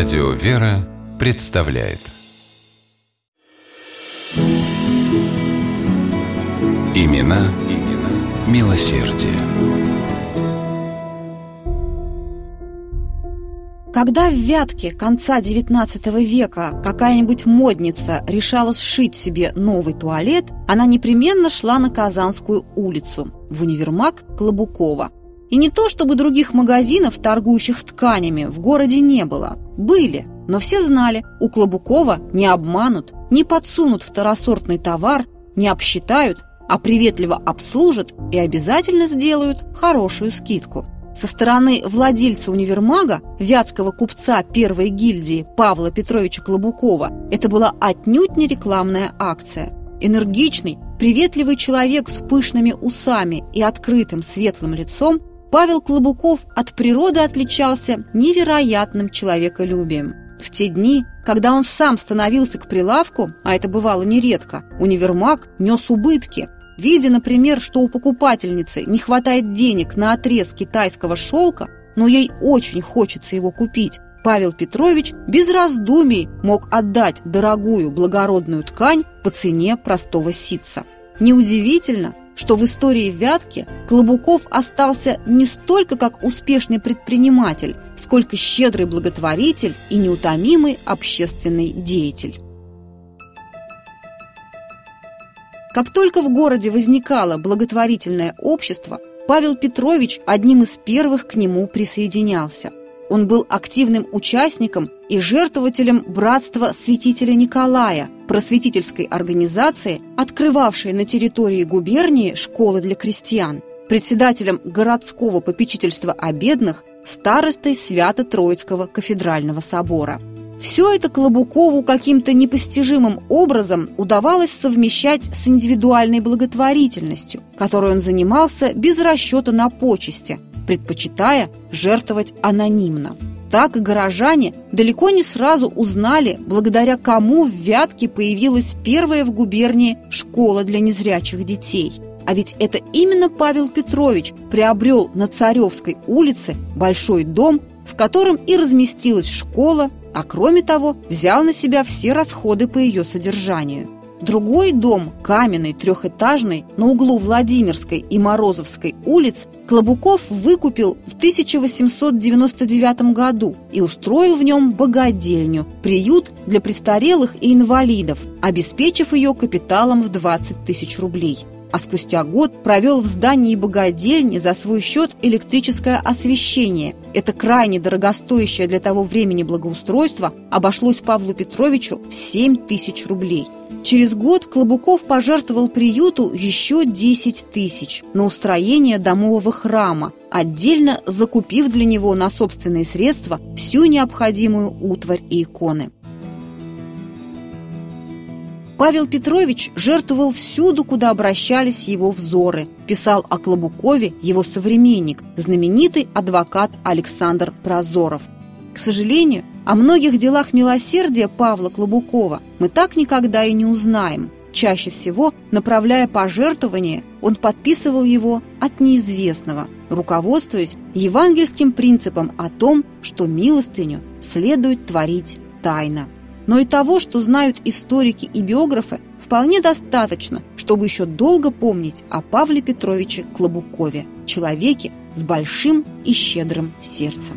Радио «Вера» представляет Имена, имена милосердие. Когда в Вятке конца XIX века какая-нибудь модница решала сшить себе новый туалет, она непременно шла на Казанскую улицу, в универмаг Клобукова. И не то, чтобы других магазинов, торгующих тканями, в городе не было. Были, но все знали, у Клобукова не обманут, не подсунут второсортный товар, не обсчитают, а приветливо обслужат и обязательно сделают хорошую скидку. Со стороны владельца универмага, вятского купца первой гильдии Павла Петровича Клобукова, это была отнюдь не рекламная акция. Энергичный, приветливый человек с пышными усами и открытым светлым лицом, Павел Клобуков от природы отличался невероятным человеколюбием. В те дни, когда он сам становился к прилавку, а это бывало нередко, универмаг нес убытки – Видя, например, что у покупательницы не хватает денег на отрез китайского шелка, но ей очень хочется его купить, Павел Петрович без раздумий мог отдать дорогую благородную ткань по цене простого ситца. Неудивительно, что в истории Вятки Клобуков остался не столько как успешный предприниматель, сколько щедрый благотворитель и неутомимый общественный деятель. Как только в городе возникало благотворительное общество, Павел Петрович одним из первых к нему присоединялся. Он был активным участником и жертвователем братства святителя Николая, просветительской организации, открывавшей на территории губернии школы для крестьян, председателем городского попечительства о бедных, старостой Свято-Троицкого кафедрального собора – все это Клобукову каким-то непостижимым образом удавалось совмещать с индивидуальной благотворительностью, которой он занимался без расчета на почести, предпочитая жертвовать анонимно. Так и горожане далеко не сразу узнали, благодаря кому в Вятке появилась первая в губернии школа для незрячих детей. А ведь это именно Павел Петрович приобрел на Царевской улице большой дом, в котором и разместилась школа а кроме того взял на себя все расходы по ее содержанию. Другой дом, каменный, трехэтажный, на углу Владимирской и Морозовской улиц, Клобуков выкупил в 1899 году и устроил в нем богадельню, приют для престарелых и инвалидов, обеспечив ее капиталом в 20 тысяч рублей а спустя год провел в здании богадельни за свой счет электрическое освещение. Это крайне дорогостоящее для того времени благоустройство обошлось Павлу Петровичу в 7 тысяч рублей. Через год Клобуков пожертвовал приюту еще 10 тысяч на устроение домового храма, отдельно закупив для него на собственные средства всю необходимую утварь и иконы. Павел Петрович жертвовал всюду, куда обращались его взоры. Писал о Клобукове его современник, знаменитый адвокат Александр Прозоров. К сожалению, о многих делах милосердия Павла Клобукова мы так никогда и не узнаем. Чаще всего, направляя пожертвование, он подписывал его от неизвестного, руководствуясь евангельским принципом о том, что милостыню следует творить тайно но и того, что знают историки и биографы, вполне достаточно, чтобы еще долго помнить о Павле Петровиче Клобукове, человеке с большим и щедрым сердцем.